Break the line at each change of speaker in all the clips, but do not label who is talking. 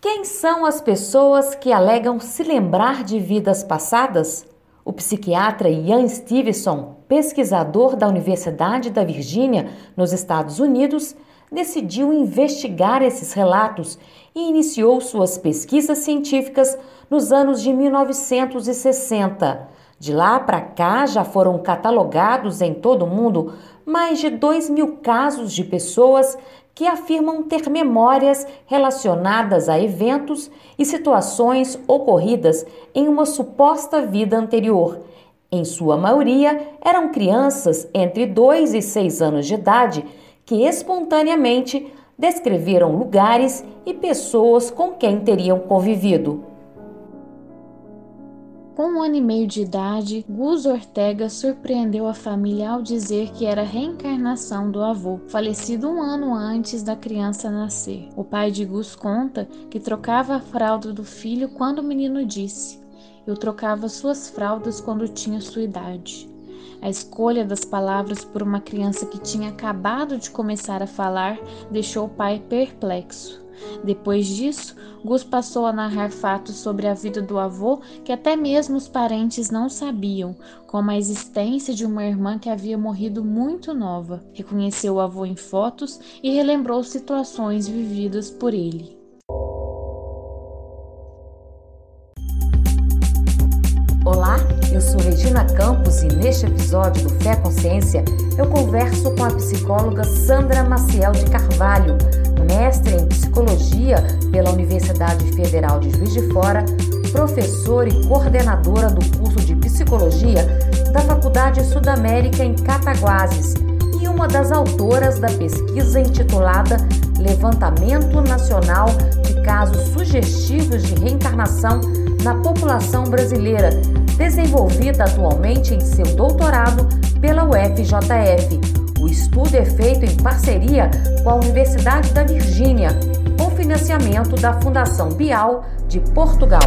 Quem são as pessoas que alegam se lembrar de vidas passadas? O psiquiatra Ian Stevenson, pesquisador da Universidade da Virgínia, nos Estados Unidos, decidiu investigar esses relatos e iniciou suas pesquisas científicas nos anos de 1960. De lá para cá, já foram catalogados em todo o mundo mais de 2 mil casos de pessoas que afirmam ter memórias relacionadas a eventos e situações ocorridas em uma suposta vida anterior. Em sua maioria, eram crianças entre 2 e 6 anos de idade que espontaneamente descreveram lugares e pessoas com quem teriam convivido.
Com um ano e meio de idade, Gus Ortega surpreendeu a família ao dizer que era reencarnação do avô, falecido um ano antes da criança nascer. O pai de Gus conta que trocava a fralda do filho quando o menino disse: Eu trocava suas fraldas quando tinha sua idade. A escolha das palavras por uma criança que tinha acabado de começar a falar deixou o pai perplexo. Depois disso, Gus passou a narrar fatos sobre a vida do avô que até mesmo os parentes não sabiam, como a existência de uma irmã que havia morrido muito nova. Reconheceu o avô em fotos e relembrou situações vividas por ele.
Eu sou Regina Campos e neste episódio do Fé Consciência eu converso com a psicóloga Sandra Maciel de Carvalho mestre em psicologia pela Universidade Federal de Juiz de Fora, professora e coordenadora do curso de psicologia da Faculdade Sudamérica em Cataguases e uma das autoras da pesquisa intitulada Levantamento Nacional de Casos Sugestivos de Reencarnação na População Brasileira, desenvolvida atualmente em seu doutorado pela UFJF o estudo é feito em parceria com a Universidade da Virgínia, com financiamento da Fundação Bial de Portugal.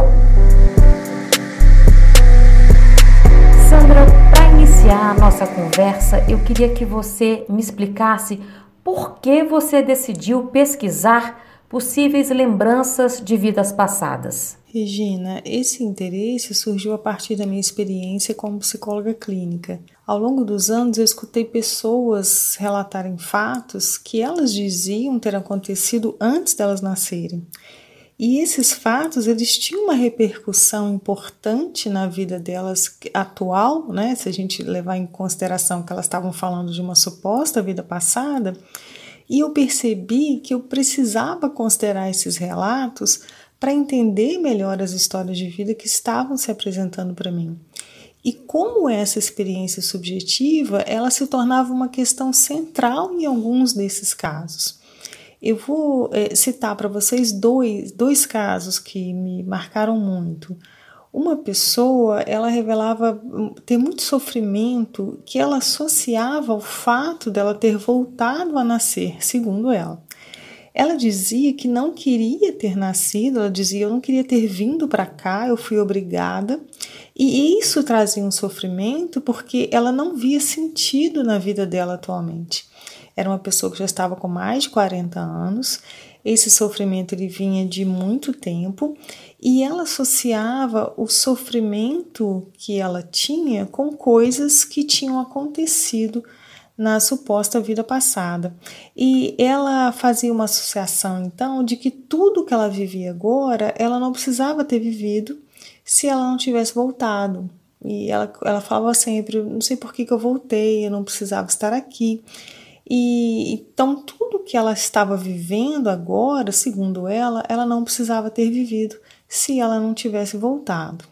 Sandra, para iniciar a nossa conversa, eu queria que você me explicasse por que você decidiu pesquisar possíveis lembranças de vidas passadas.
Regina, esse interesse surgiu a partir da minha experiência como psicóloga clínica. Ao longo dos anos, eu escutei pessoas relatarem fatos que elas diziam ter acontecido antes delas nascerem. E esses fatos, eles tinham uma repercussão importante na vida delas atual, né? Se a gente levar em consideração que elas estavam falando de uma suposta vida passada, e eu percebi que eu precisava considerar esses relatos para entender melhor as histórias de vida que estavam se apresentando para mim. E como essa experiência subjetiva, ela se tornava uma questão central em alguns desses casos. Eu vou é, citar para vocês dois, dois casos que me marcaram muito. Uma pessoa, ela revelava ter muito sofrimento que ela associava ao fato dela ter voltado a nascer, segundo ela. Ela dizia que não queria ter nascido, ela dizia: Eu não queria ter vindo para cá, eu fui obrigada. E isso trazia um sofrimento porque ela não via sentido na vida dela atualmente. Era uma pessoa que já estava com mais de 40 anos, esse sofrimento ele vinha de muito tempo e ela associava o sofrimento que ela tinha com coisas que tinham acontecido na suposta vida passada. E ela fazia uma associação então de que tudo que ela vivia agora, ela não precisava ter vivido se ela não tivesse voltado. E ela, ela falava sempre: não sei por que, que eu voltei, eu não precisava estar aqui. E então tudo que ela estava vivendo agora, segundo ela, ela não precisava ter vivido se ela não tivesse voltado.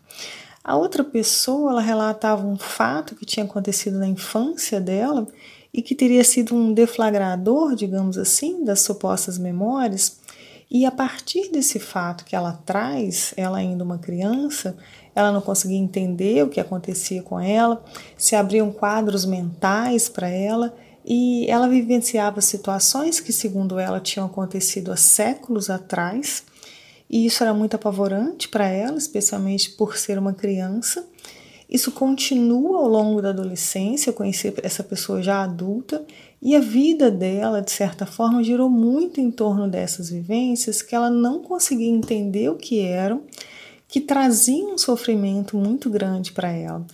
A outra pessoa, ela relatava um fato que tinha acontecido na infância dela e que teria sido um deflagrador, digamos assim, das supostas memórias. E a partir desse fato que ela traz, ela ainda uma criança, ela não conseguia entender o que acontecia com ela, se abriam quadros mentais para ela e ela vivenciava situações que, segundo ela, tinham acontecido há séculos atrás e isso era muito apavorante para ela, especialmente por ser uma criança. Isso continua ao longo da adolescência, eu conheci essa pessoa já adulta, e a vida dela, de certa forma, girou muito em torno dessas vivências que ela não conseguia entender o que eram, que traziam um sofrimento muito grande para ela.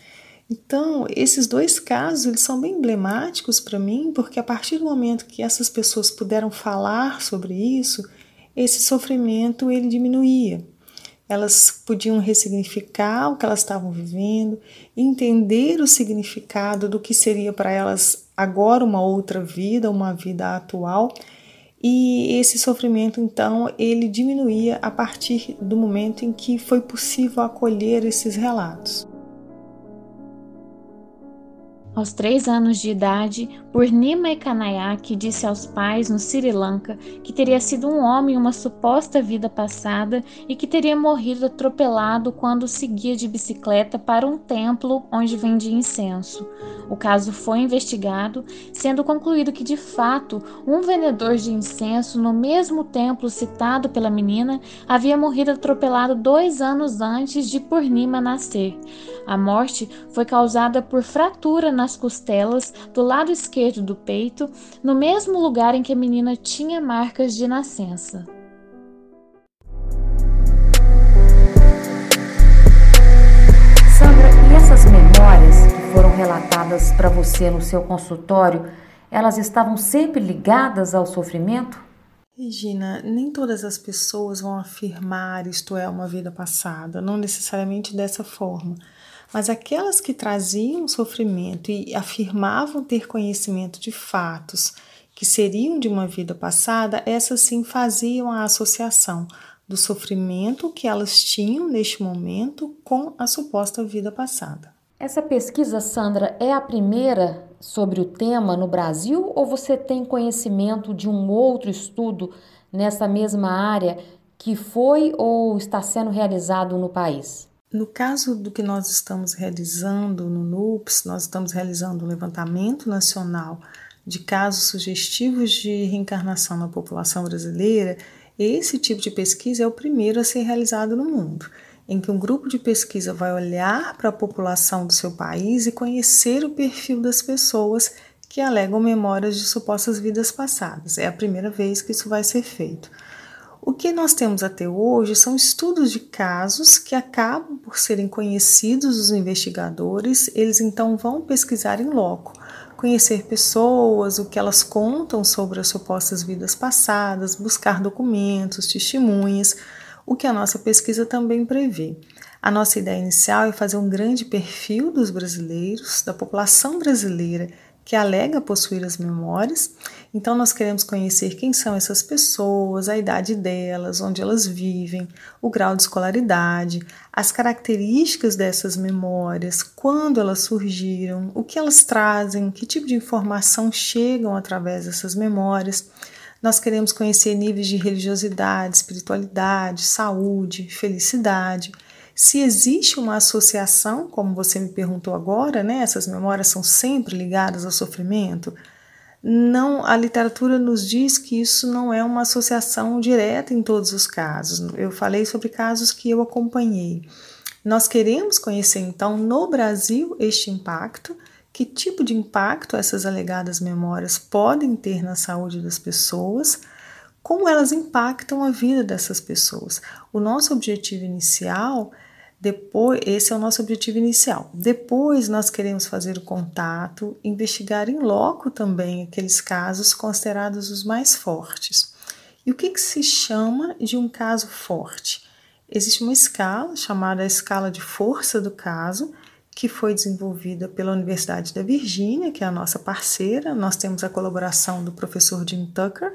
Então, esses dois casos, eles são bem emblemáticos para mim, porque a partir do momento que essas pessoas puderam falar sobre isso, esse sofrimento ele diminuía. Elas podiam ressignificar o que elas estavam vivendo, entender o significado do que seria para elas agora uma outra vida, uma vida atual. E esse sofrimento, então, ele diminuía a partir do momento em que foi possível acolher esses relatos.
Aos três anos de idade, Purnima Ekanayak disse aos pais no Sri Lanka que teria sido um homem em uma suposta vida passada e que teria morrido atropelado quando seguia de bicicleta para um templo onde vendia incenso. O caso foi investigado, sendo concluído que de fato um vendedor de incenso no mesmo templo citado pela menina havia morrido atropelado dois anos antes de Purnima nascer. A morte foi causada por fratura nas costelas do lado esquerdo do peito, no mesmo lugar em que a menina tinha marcas de nascença.
Sandra, e essas memórias que foram relatadas para você no seu consultório, elas estavam sempre ligadas ao sofrimento?
Regina, nem todas as pessoas vão afirmar isto é uma vida passada, não necessariamente dessa forma. Mas aquelas que traziam sofrimento e afirmavam ter conhecimento de fatos que seriam de uma vida passada, essas sim faziam a associação do sofrimento que elas tinham neste momento com a suposta vida passada.
Essa pesquisa, Sandra, é a primeira sobre o tema no Brasil ou você tem conhecimento de um outro estudo nessa mesma área que foi ou está sendo realizado no país?
No caso do que nós estamos realizando no NUPS, nós estamos realizando um levantamento nacional de casos sugestivos de reencarnação na população brasileira. Esse tipo de pesquisa é o primeiro a ser realizado no mundo, em que um grupo de pesquisa vai olhar para a população do seu país e conhecer o perfil das pessoas que alegam memórias de supostas vidas passadas. É a primeira vez que isso vai ser feito. O que nós temos até hoje são estudos de casos que acabam por serem conhecidos dos investigadores, eles então vão pesquisar em loco, conhecer pessoas, o que elas contam sobre as supostas vidas passadas, buscar documentos, testemunhas, o que a nossa pesquisa também prevê. A nossa ideia inicial é fazer um grande perfil dos brasileiros, da população brasileira que alega possuir as memórias. Então, nós queremos conhecer quem são essas pessoas, a idade delas, onde elas vivem, o grau de escolaridade, as características dessas memórias, quando elas surgiram, o que elas trazem, que tipo de informação chegam através dessas memórias. Nós queremos conhecer níveis de religiosidade, espiritualidade, saúde, felicidade se existe uma associação, como você me perguntou agora, né? Essas memórias são sempre ligadas ao sofrimento. Não, a literatura nos diz que isso não é uma associação direta em todos os casos. Eu falei sobre casos que eu acompanhei. Nós queremos conhecer então no Brasil este impacto, que tipo de impacto essas alegadas memórias podem ter na saúde das pessoas, como elas impactam a vida dessas pessoas. O nosso objetivo inicial depois, esse é o nosso objetivo inicial. Depois, nós queremos fazer o contato, investigar em loco também aqueles casos considerados os mais fortes. E o que, que se chama de um caso forte? Existe uma escala chamada escala de força do caso, que foi desenvolvida pela Universidade da Virgínia, que é a nossa parceira. Nós temos a colaboração do professor Jim Tucker,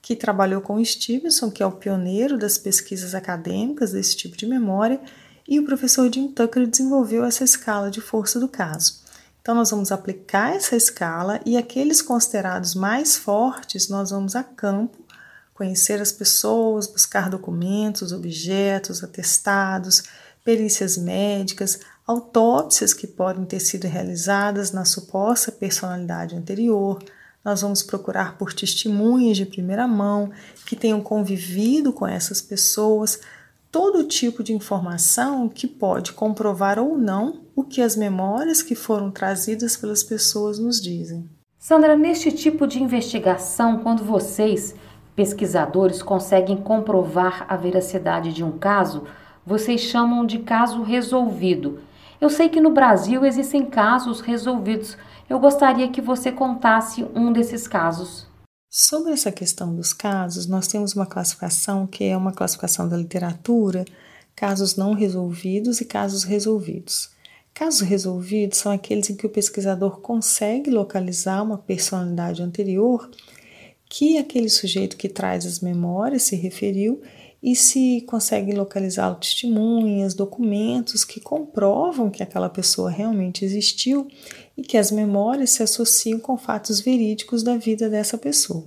que trabalhou com o Stevenson, que é o pioneiro das pesquisas acadêmicas desse tipo de memória e o professor Jim Tucker desenvolveu essa escala de força do caso. Então, nós vamos aplicar essa escala e aqueles considerados mais fortes, nós vamos a campo, conhecer as pessoas, buscar documentos, objetos, atestados, perícias médicas, autópsias que podem ter sido realizadas na suposta personalidade anterior. Nós vamos procurar por testemunhas de primeira mão que tenham convivido com essas pessoas todo tipo de informação que pode comprovar ou não o que as memórias que foram trazidas pelas pessoas nos dizem.
Sandra, neste tipo de investigação, quando vocês, pesquisadores, conseguem comprovar a veracidade de um caso, vocês chamam de caso resolvido. Eu sei que no Brasil existem casos resolvidos. Eu gostaria que você contasse um desses casos.
Sobre essa questão dos casos, nós temos uma classificação que é uma classificação da literatura, casos não resolvidos e casos resolvidos. Casos resolvidos são aqueles em que o pesquisador consegue localizar uma personalidade anterior que aquele sujeito que traz as memórias se referiu e se consegue localizar testemunhas, documentos que comprovam que aquela pessoa realmente existiu e que as memórias se associam com fatos verídicos da vida dessa pessoa.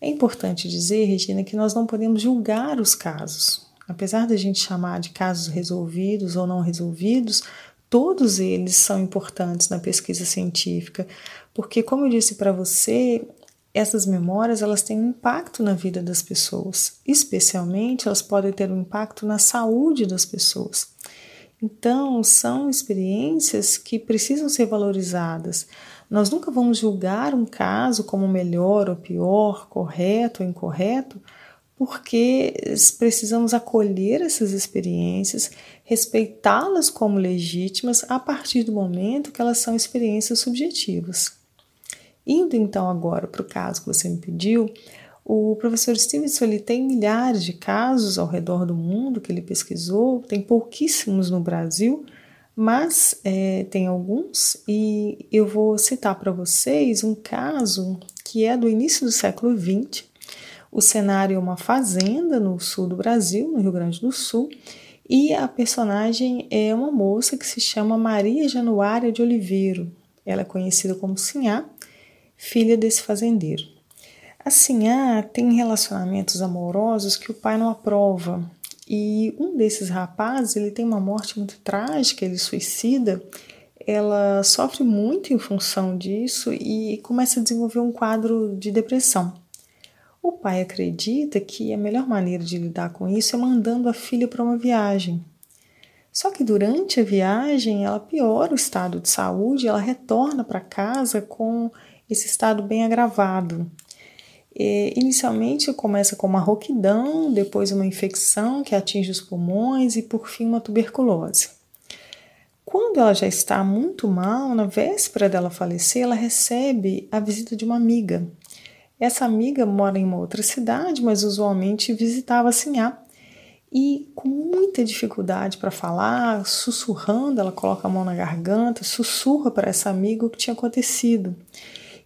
É importante dizer, Regina, que nós não podemos julgar os casos. Apesar da gente chamar de casos resolvidos ou não resolvidos, todos eles são importantes na pesquisa científica, porque, como eu disse para você, essas memórias elas têm um impacto na vida das pessoas, especialmente elas podem ter um impacto na saúde das pessoas. Então, são experiências que precisam ser valorizadas. Nós nunca vamos julgar um caso como melhor ou pior, correto ou incorreto, porque precisamos acolher essas experiências, respeitá-las como legítimas a partir do momento que elas são experiências subjetivas. Indo então agora para o caso que você me pediu, o professor Stevenson ele tem milhares de casos ao redor do mundo que ele pesquisou, tem pouquíssimos no Brasil, mas é, tem alguns e eu vou citar para vocês um caso que é do início do século XX. O cenário é uma fazenda no sul do Brasil, no Rio Grande do Sul, e a personagem é uma moça que se chama Maria Januária de Oliveiro. Ela é conhecida como Sinhá filha desse fazendeiro. A Sinhá tem relacionamentos amorosos que o pai não aprova. E um desses rapazes, ele tem uma morte muito trágica, ele suicida. Ela sofre muito em função disso e começa a desenvolver um quadro de depressão. O pai acredita que a melhor maneira de lidar com isso é mandando a filha para uma viagem. Só que durante a viagem ela piora o estado de saúde, ela retorna para casa com esse estado bem agravado. Inicialmente começa com uma rouquidão, depois uma infecção que atinge os pulmões e por fim uma tuberculose. Quando ela já está muito mal, na véspera dela falecer, ela recebe a visita de uma amiga. Essa amiga mora em uma outra cidade, mas usualmente visitava Sinhá. E com muita dificuldade para falar, sussurrando, ela coloca a mão na garganta, sussurra para essa amiga o que tinha acontecido.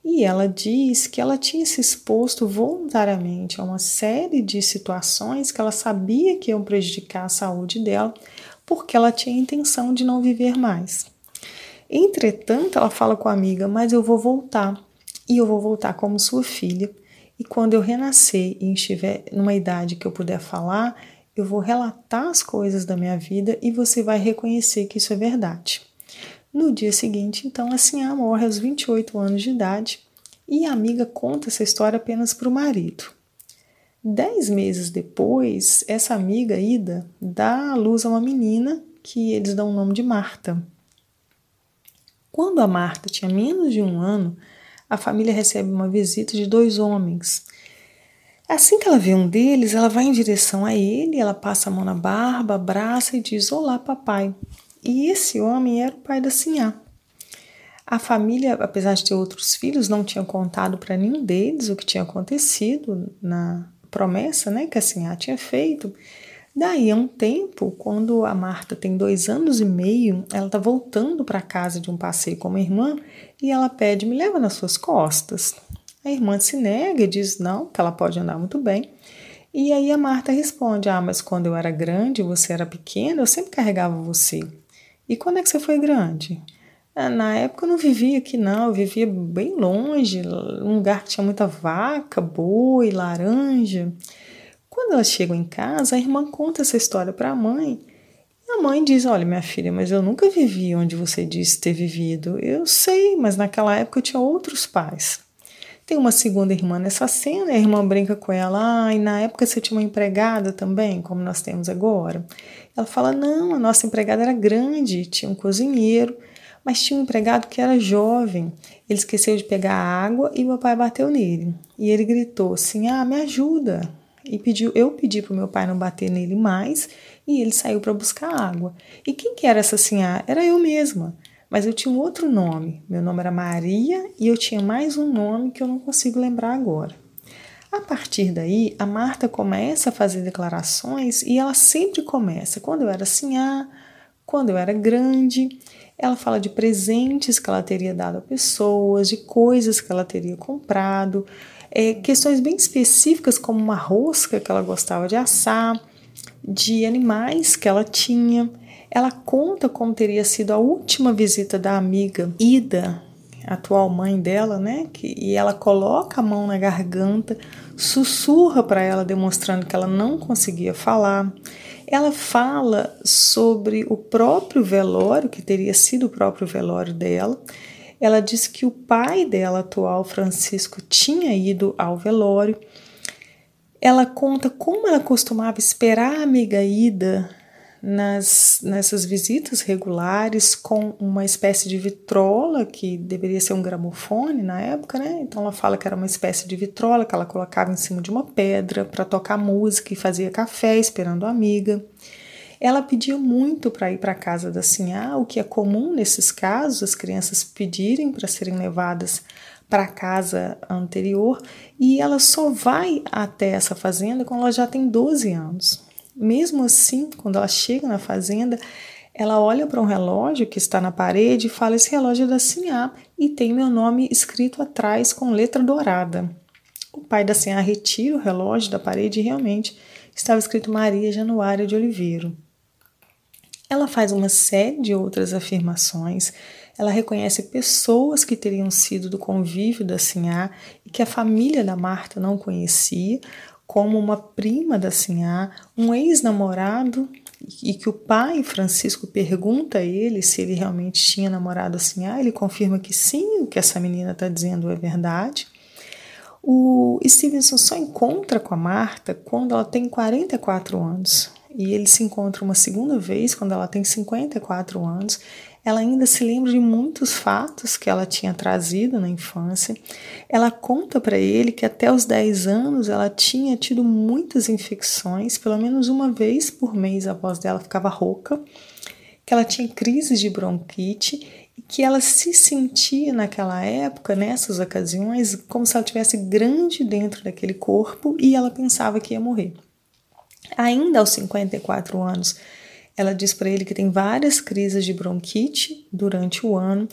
E ela diz que ela tinha se exposto voluntariamente a uma série de situações que ela sabia que iam prejudicar a saúde dela, porque ela tinha a intenção de não viver mais. Entretanto, ela fala com a amiga: Mas eu vou voltar, e eu vou voltar como sua filha. E quando eu renascer e estiver numa idade que eu puder falar, eu vou relatar as coisas da minha vida e você vai reconhecer que isso é verdade. No dia seguinte, então, a Sinhá morre aos 28 anos de idade e a amiga conta essa história apenas para o marido. Dez meses depois, essa amiga, Ida, dá à luz a uma menina que eles dão o nome de Marta. Quando a Marta tinha menos de um ano, a família recebe uma visita de dois homens. Assim que ela vê um deles, ela vai em direção a ele, ela passa a mão na barba, abraça e diz: Olá, papai. E esse homem era o pai da Sinhá. A família, apesar de ter outros filhos, não tinha contado para nenhum deles o que tinha acontecido na promessa né, que a Sinhá tinha feito. Daí a um tempo, quando a Marta tem dois anos e meio, ela está voltando para casa de um passeio com uma irmã e ela pede: Me leva nas suas costas. A irmã se nega e diz não, que ela pode andar muito bem. E aí a Marta responde: Ah, mas quando eu era grande, você era pequena, eu sempre carregava você. E quando é que você foi grande? Ah, na época eu não vivia aqui, não, eu vivia bem longe, um lugar que tinha muita vaca, boi, laranja. Quando elas chegam em casa, a irmã conta essa história para a mãe. E a mãe diz: Olha, minha filha, mas eu nunca vivi onde você disse ter vivido. Eu sei, mas naquela época eu tinha outros pais. Tem uma segunda irmã nessa cena, a irmã brinca com ela, ah, e na época você tinha uma empregada também, como nós temos agora. Ela fala, não, a nossa empregada era grande, tinha um cozinheiro, mas tinha um empregado que era jovem. Ele esqueceu de pegar a água e meu pai bateu nele. E ele gritou assim: Ah, me ajuda! E pediu, eu pedi para o meu pai não bater nele mais e ele saiu para buscar água. E quem que era essa senhora? Era eu mesma. Mas eu tinha um outro nome. Meu nome era Maria e eu tinha mais um nome que eu não consigo lembrar agora. A partir daí, a Marta começa a fazer declarações e ela sempre começa. Quando eu era ah, quando eu era grande, ela fala de presentes que ela teria dado a pessoas, de coisas que ela teria comprado, é, questões bem específicas, como uma rosca que ela gostava de assar, de animais que ela tinha. Ela conta como teria sido a última visita da amiga Ida, atual mãe dela, né? Que, e ela coloca a mão na garganta, sussurra para ela, demonstrando que ela não conseguia falar. Ela fala sobre o próprio velório, que teria sido o próprio velório dela. Ela diz que o pai dela atual, Francisco, tinha ido ao velório. Ela conta como ela costumava esperar a amiga Ida nas, nessas visitas regulares com uma espécie de vitrola, que deveria ser um gramofone na época, né? Então ela fala que era uma espécie de vitrola que ela colocava em cima de uma pedra para tocar música e fazia café esperando a amiga. Ela pedia muito para ir para a casa da Sinhá, o que é comum nesses casos, as crianças pedirem para serem levadas para a casa anterior, e ela só vai até essa fazenda quando ela já tem 12 anos. Mesmo assim, quando ela chega na fazenda, ela olha para um relógio que está na parede e fala: Esse relógio é da Sinhá e tem meu nome escrito atrás com letra dourada. O pai da Sinhá retira o relógio da parede e realmente estava escrito Maria Januária de Oliveira. Ela faz uma série de outras afirmações. Ela reconhece pessoas que teriam sido do convívio da Sinhá e que a família da Marta não conhecia, como uma prima da Sinhá, um ex-namorado, e que o pai Francisco pergunta a ele se ele realmente tinha namorado a Sinhá, ele confirma que sim, o que essa menina está dizendo é verdade. O Stevenson só encontra com a Marta quando ela tem 44 anos. E ele se encontra uma segunda vez quando ela tem 54 anos ela ainda se lembra de muitos fatos que ela tinha trazido na infância. Ela conta para ele que até os 10 anos ela tinha tido muitas infecções, pelo menos uma vez por mês a voz dela ficava rouca, que ela tinha crises de bronquite e que ela se sentia naquela época, nessas ocasiões, como se ela tivesse grande dentro daquele corpo e ela pensava que ia morrer. Ainda aos 54 anos, ela diz para ele que tem várias crises de bronquite durante o ano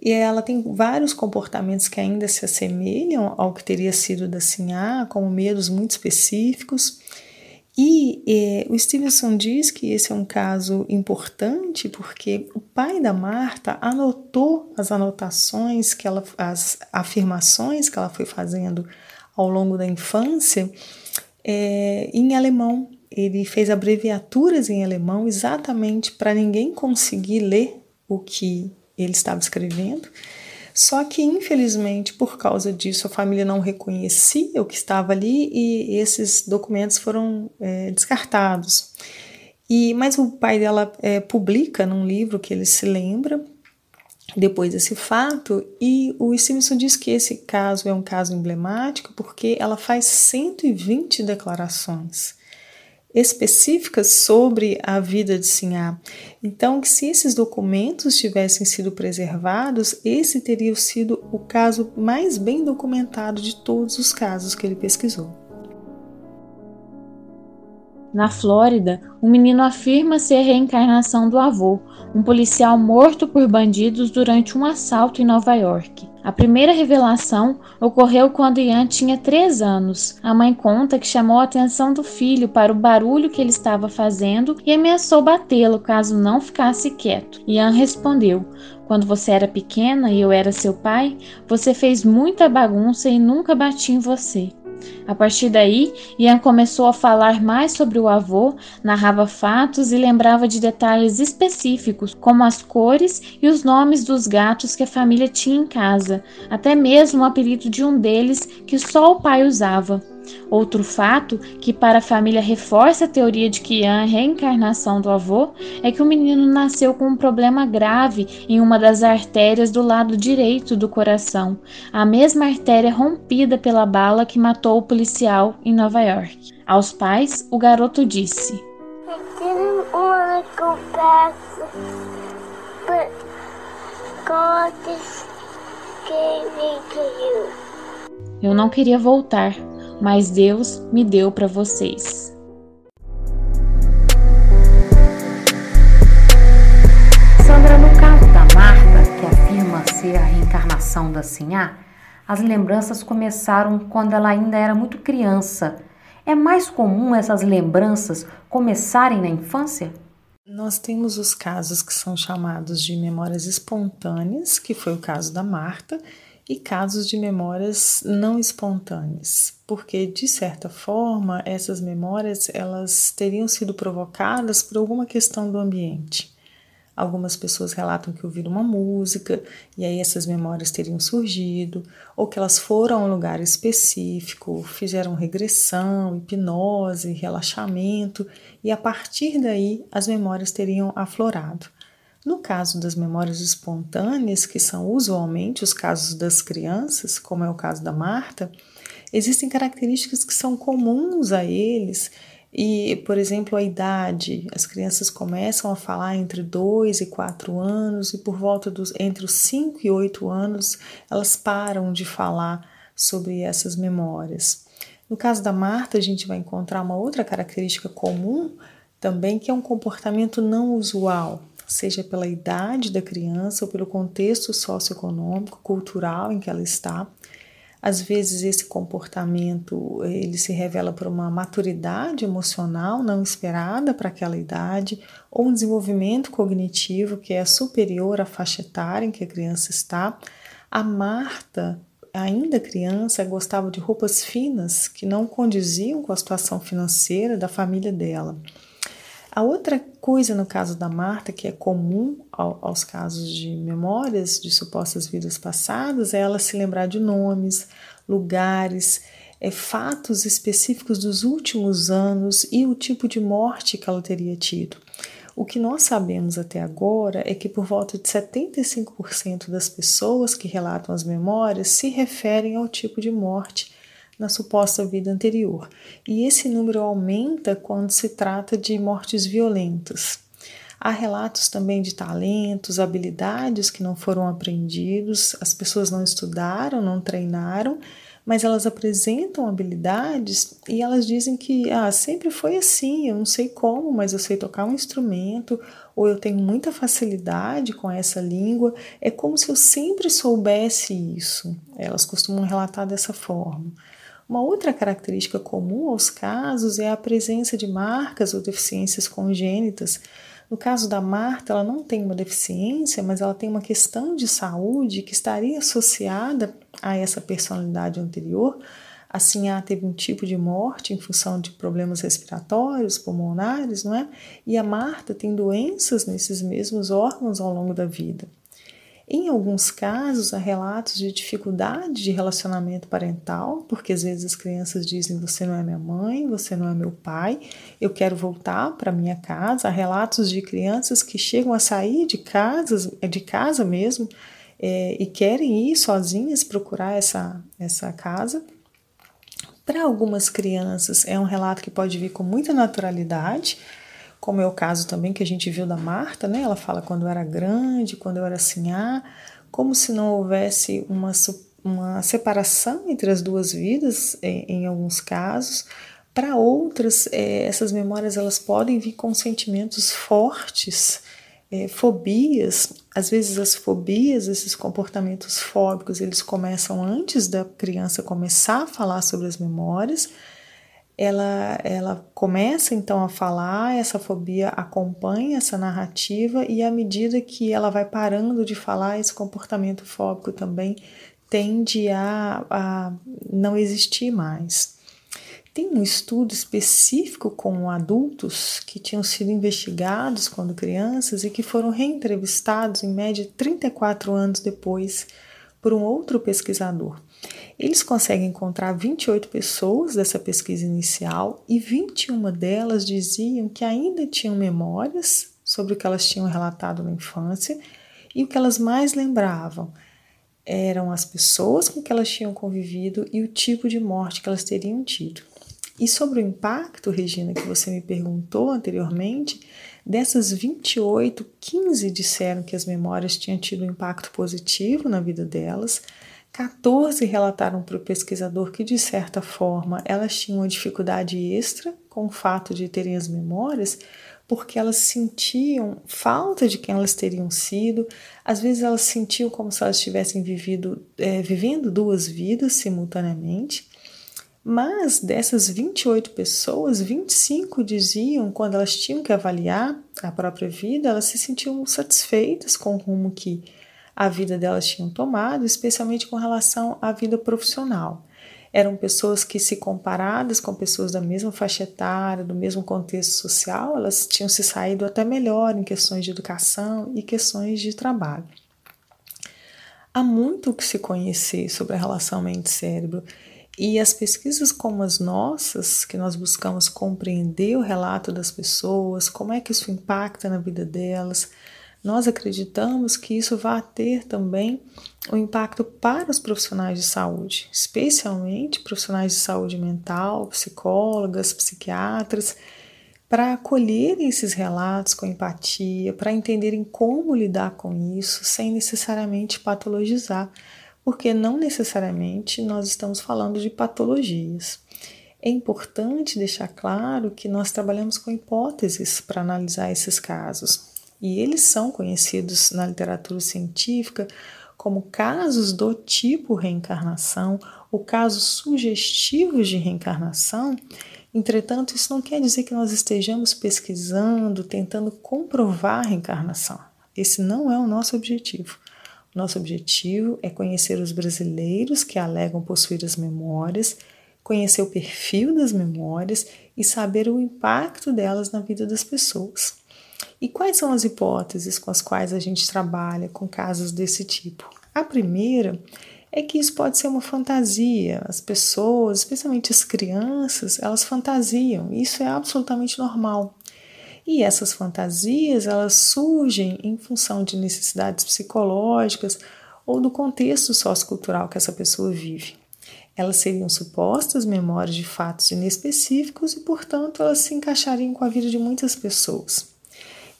e ela tem vários comportamentos que ainda se assemelham ao que teria sido da Sinhá, como medos muito específicos. E eh, o Stevenson diz que esse é um caso importante porque o pai da Marta anotou as anotações que ela, as afirmações que ela foi fazendo ao longo da infância eh, em alemão ele fez abreviaturas em alemão exatamente para ninguém conseguir ler o que ele estava escrevendo. Só que, infelizmente, por causa disso, a família não reconhecia o que estava ali e esses documentos foram é, descartados. E, mas o pai dela é, publica num livro que ele se lembra depois desse fato, e o Stevenson diz que esse caso é um caso emblemático porque ela faz 120 declarações específicas sobre a vida de Sinhá. Então, que se esses documentos tivessem sido preservados, esse teria sido o caso mais bem documentado de todos os casos que ele pesquisou.
Na Flórida, um menino afirma ser a reencarnação do avô, um policial morto por bandidos durante um assalto em Nova York. A primeira revelação ocorreu quando Ian tinha 3 anos. A mãe conta que chamou a atenção do filho para o barulho que ele estava fazendo e ameaçou batê-lo caso não ficasse quieto. Ian respondeu: Quando você era pequena e eu era seu pai, você fez muita bagunça e nunca bati em você. A partir daí, Ian começou a falar mais sobre o avô, narrava fatos e lembrava de detalhes específicos, como as cores e os nomes dos gatos que a família tinha em casa, até mesmo o apelido de um deles que só o pai usava. Outro fato que para a família reforça a teoria de que Ian é a reencarnação do avô é que o menino nasceu com um problema grave em uma das artérias do lado direito do coração, a mesma artéria rompida pela bala que matou o policial em Nova York. Aos pais, o garoto disse: Eu não queria voltar, mas Deus me deu para vocês.
Sandra, no caso da Marta, que afirma ser a reencarnação da Sinhá, as lembranças começaram quando ela ainda era muito criança. É mais comum essas lembranças começarem na infância?
Nós temos os casos que são chamados de memórias espontâneas, que foi o caso da Marta, e casos de memórias não espontâneas, porque de certa forma essas memórias elas teriam sido provocadas por alguma questão do ambiente. Algumas pessoas relatam que ouviram uma música e aí essas memórias teriam surgido, ou que elas foram a um lugar específico, fizeram regressão, hipnose, relaxamento, e a partir daí as memórias teriam aflorado. No caso das memórias espontâneas, que são usualmente os casos das crianças, como é o caso da Marta, existem características que são comuns a eles. E, por exemplo, a idade, as crianças começam a falar entre 2 e 4 anos, e por volta dos entre os 5 e 8 anos, elas param de falar sobre essas memórias. No caso da Marta, a gente vai encontrar uma outra característica comum também, que é um comportamento não usual seja pela idade da criança ou pelo contexto socioeconômico, cultural em que ela está. Às vezes esse comportamento ele se revela por uma maturidade emocional não esperada para aquela idade ou um desenvolvimento cognitivo que é superior à faixa etária em que a criança está. A Marta, ainda criança, gostava de roupas finas que não condiziam com a situação financeira da família dela. A outra coisa no caso da Marta, que é comum ao, aos casos de memórias de supostas vidas passadas, é ela se lembrar de nomes, lugares, é, fatos específicos dos últimos anos e o tipo de morte que ela teria tido. O que nós sabemos até agora é que por volta de 75% das pessoas que relatam as memórias se referem ao tipo de morte na suposta vida anterior. E esse número aumenta quando se trata de mortes violentas. Há relatos também de talentos, habilidades que não foram aprendidos, as pessoas não estudaram, não treinaram, mas elas apresentam habilidades e elas dizem que ah, sempre foi assim, eu não sei como, mas eu sei tocar um instrumento, ou eu tenho muita facilidade com essa língua, é como se eu sempre soubesse isso. Elas costumam relatar dessa forma. Uma outra característica comum aos casos é a presença de marcas ou deficiências congênitas. No caso da Marta, ela não tem uma deficiência, mas ela tem uma questão de saúde que estaria associada a essa personalidade anterior. Assim, ela teve um tipo de morte em função de problemas respiratórios, pulmonares, não é? E a Marta tem doenças nesses mesmos órgãos ao longo da vida. Em alguns casos, há relatos de dificuldade de relacionamento parental, porque às vezes as crianças dizem: Você não é minha mãe, você não é meu pai, eu quero voltar para minha casa. Há relatos de crianças que chegam a sair de, casas, de casa mesmo é, e querem ir sozinhas procurar essa, essa casa. Para algumas crianças, é um relato que pode vir com muita naturalidade como é o caso também que a gente viu da Marta, né? Ela fala quando eu era grande, quando eu era assim, ah, como se não houvesse uma, uma separação entre as duas vidas, em, em alguns casos. Para outras, é, essas memórias elas podem vir com sentimentos fortes, é, fobias. Às vezes as fobias, esses comportamentos fóbicos, eles começam antes da criança começar a falar sobre as memórias ela, ela começa então a falar, essa fobia acompanha essa narrativa, e à medida que ela vai parando de falar, esse comportamento fóbico também tende a, a não existir mais. Tem um estudo específico com adultos que tinham sido investigados quando crianças e que foram reentrevistados, em média 34 anos depois, por um outro pesquisador. Eles conseguem encontrar 28 pessoas dessa pesquisa inicial e 21 delas diziam que ainda tinham memórias sobre o que elas tinham relatado na infância e o que elas mais lembravam eram as pessoas com que elas tinham convivido e o tipo de morte que elas teriam tido. E sobre o impacto, Regina, que você me perguntou anteriormente, dessas 28, 15 disseram que as memórias tinham tido um impacto positivo na vida delas. 14 relataram para o pesquisador que, de certa forma, elas tinham uma dificuldade extra com o fato de terem as memórias, porque elas sentiam falta de quem elas teriam sido, às vezes elas sentiam como se elas tivessem vivido, é, vivendo duas vidas simultaneamente. Mas dessas 28 pessoas, 25 diziam, quando elas tinham que avaliar a própria vida, elas se sentiam satisfeitas com o rumo que a vida delas tinham tomado, especialmente com relação à vida profissional. Eram pessoas que, se comparadas com pessoas da mesma faixa etária, do mesmo contexto social, elas tinham se saído até melhor em questões de educação e questões de trabalho. Há muito que se conhecer sobre a relação mente-cérebro e as pesquisas como as nossas, que nós buscamos compreender o relato das pessoas, como é que isso impacta na vida delas, nós acreditamos que isso vai ter também um impacto para os profissionais de saúde, especialmente profissionais de saúde mental, psicólogas, psiquiatras, para acolherem esses relatos com empatia, para entenderem como lidar com isso sem necessariamente patologizar porque não necessariamente nós estamos falando de patologias. É importante deixar claro que nós trabalhamos com hipóteses para analisar esses casos, e eles são conhecidos na literatura científica como casos do tipo reencarnação ou casos sugestivos de reencarnação. Entretanto, isso não quer dizer que nós estejamos pesquisando, tentando comprovar a reencarnação. Esse não é o nosso objetivo. Nosso objetivo é conhecer os brasileiros que alegam possuir as memórias, conhecer o perfil das memórias e saber o impacto delas na vida das pessoas. E quais são as hipóteses com as quais a gente trabalha com casos desse tipo? A primeira é que isso pode ser uma fantasia. As pessoas, especialmente as crianças, elas fantasiam. Isso é absolutamente normal. E essas fantasias, elas surgem em função de necessidades psicológicas ou do contexto sociocultural que essa pessoa vive. Elas seriam supostas memórias de fatos inespecíficos e, portanto, elas se encaixariam com a vida de muitas pessoas.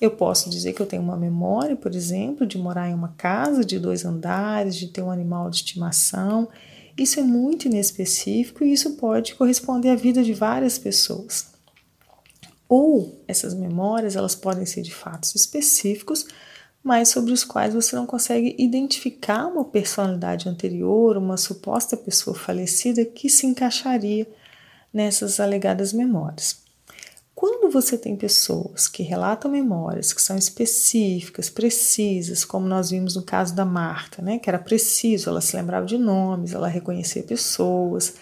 Eu posso dizer que eu tenho uma memória, por exemplo, de morar em uma casa de dois andares, de ter um animal de estimação. Isso é muito inespecífico e isso pode corresponder à vida de várias pessoas. Ou essas memórias, elas podem ser de fatos específicos, mas sobre os quais você não consegue identificar uma personalidade anterior, uma suposta pessoa falecida que se encaixaria nessas alegadas memórias. Quando você tem pessoas que relatam memórias que são específicas, precisas, como nós vimos no caso da Marta, né, que era preciso, ela se lembrava de nomes, ela reconhecia pessoas,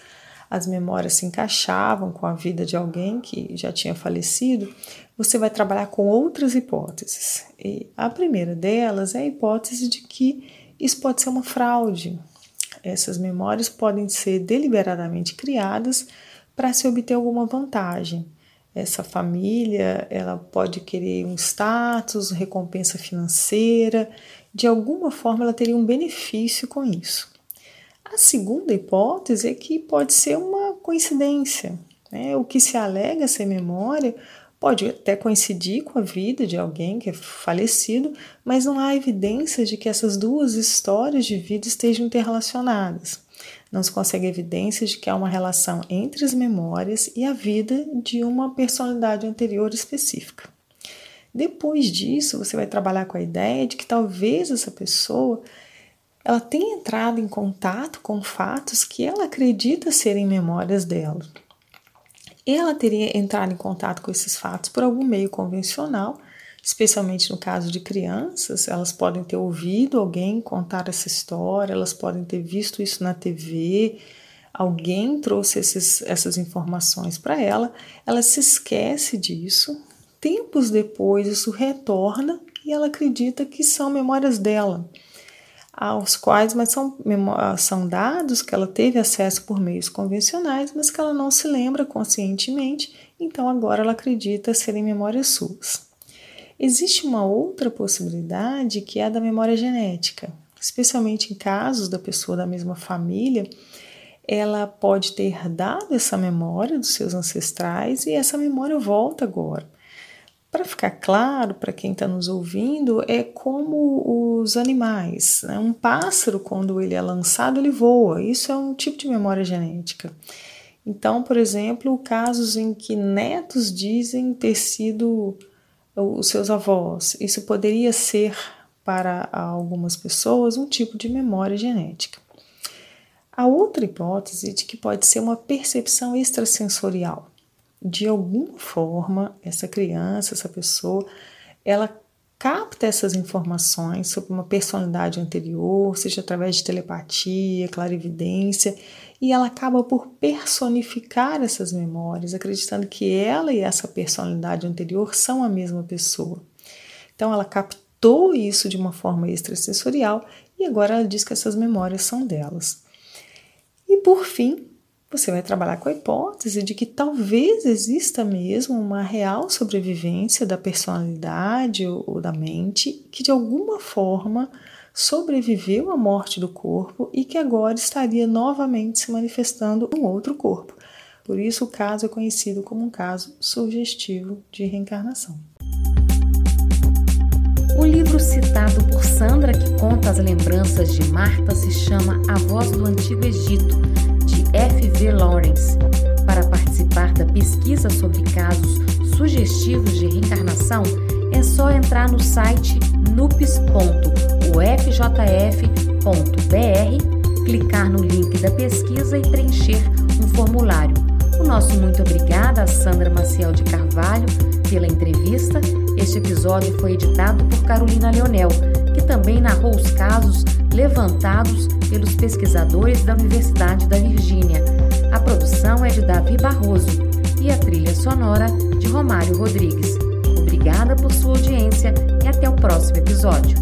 as memórias se encaixavam com a vida de alguém que já tinha falecido, você vai trabalhar com outras hipóteses. E a primeira delas é a hipótese de que isso pode ser uma fraude. Essas memórias podem ser deliberadamente criadas para se obter alguma vantagem. Essa família, ela pode querer um status, recompensa financeira, de alguma forma ela teria um benefício com isso. A segunda hipótese é que pode ser uma coincidência. Né? O que se alega ser memória pode até coincidir com a vida de alguém que é falecido, mas não há evidência de que essas duas histórias de vida estejam interrelacionadas. Não se consegue evidência de que há uma relação entre as memórias e a vida de uma personalidade anterior específica. Depois disso, você vai trabalhar com a ideia de que talvez essa pessoa ela tem entrado em contato com fatos que ela acredita serem memórias dela. Ela teria entrado em contato com esses fatos por algum meio convencional, especialmente no caso de crianças, elas podem ter ouvido alguém contar essa história, elas podem ter visto isso na TV, alguém trouxe esses, essas informações para ela, ela se esquece disso, tempos depois isso retorna e ela acredita que são memórias dela, aos quais, mas são, são dados que ela teve acesso por meios convencionais, mas que ela não se lembra conscientemente, então agora ela acredita serem memórias suas. Existe uma outra possibilidade que é a da memória genética, especialmente em casos da pessoa da mesma família, ela pode ter herdado essa memória dos seus ancestrais e essa memória volta agora. Para ficar claro para quem está nos ouvindo, é como os animais. Né? Um pássaro, quando ele é lançado, ele voa. Isso é um tipo de memória genética. Então, por exemplo, casos em que netos dizem ter sido os seus avós. Isso poderia ser para algumas pessoas um tipo de memória genética. A outra hipótese de que pode ser uma percepção extrasensorial. De alguma forma, essa criança, essa pessoa, ela capta essas informações sobre uma personalidade anterior, seja através de telepatia, clarividência, e ela acaba por personificar essas memórias, acreditando que ela e essa personalidade anterior são a mesma pessoa. Então ela captou isso de uma forma extrasensorial e agora ela diz que essas memórias são delas. E por fim, você vai trabalhar com a hipótese de que talvez exista mesmo uma real sobrevivência da personalidade ou da mente que de alguma forma sobreviveu à morte do corpo e que agora estaria novamente se manifestando um outro corpo. Por isso, o caso é conhecido como um caso sugestivo de reencarnação.
O livro citado por Sandra, que conta as lembranças de Marta, se chama A Voz do Antigo Egito, de F. V. Lawrence. Para participar da pesquisa sobre casos sugestivos de reencarnação, é só entrar no site nups.ufjf.br, clicar no link da pesquisa e preencher um formulário. O nosso muito obrigada a Sandra Maciel de Carvalho pela entrevista. Este episódio foi editado por Carolina Leonel, que também narrou os casos levantados pelos pesquisadores da Universidade da Virgínia. A produção é de Davi Barroso e a trilha sonora de Romário Rodrigues. Obrigada por sua audiência e até o próximo episódio.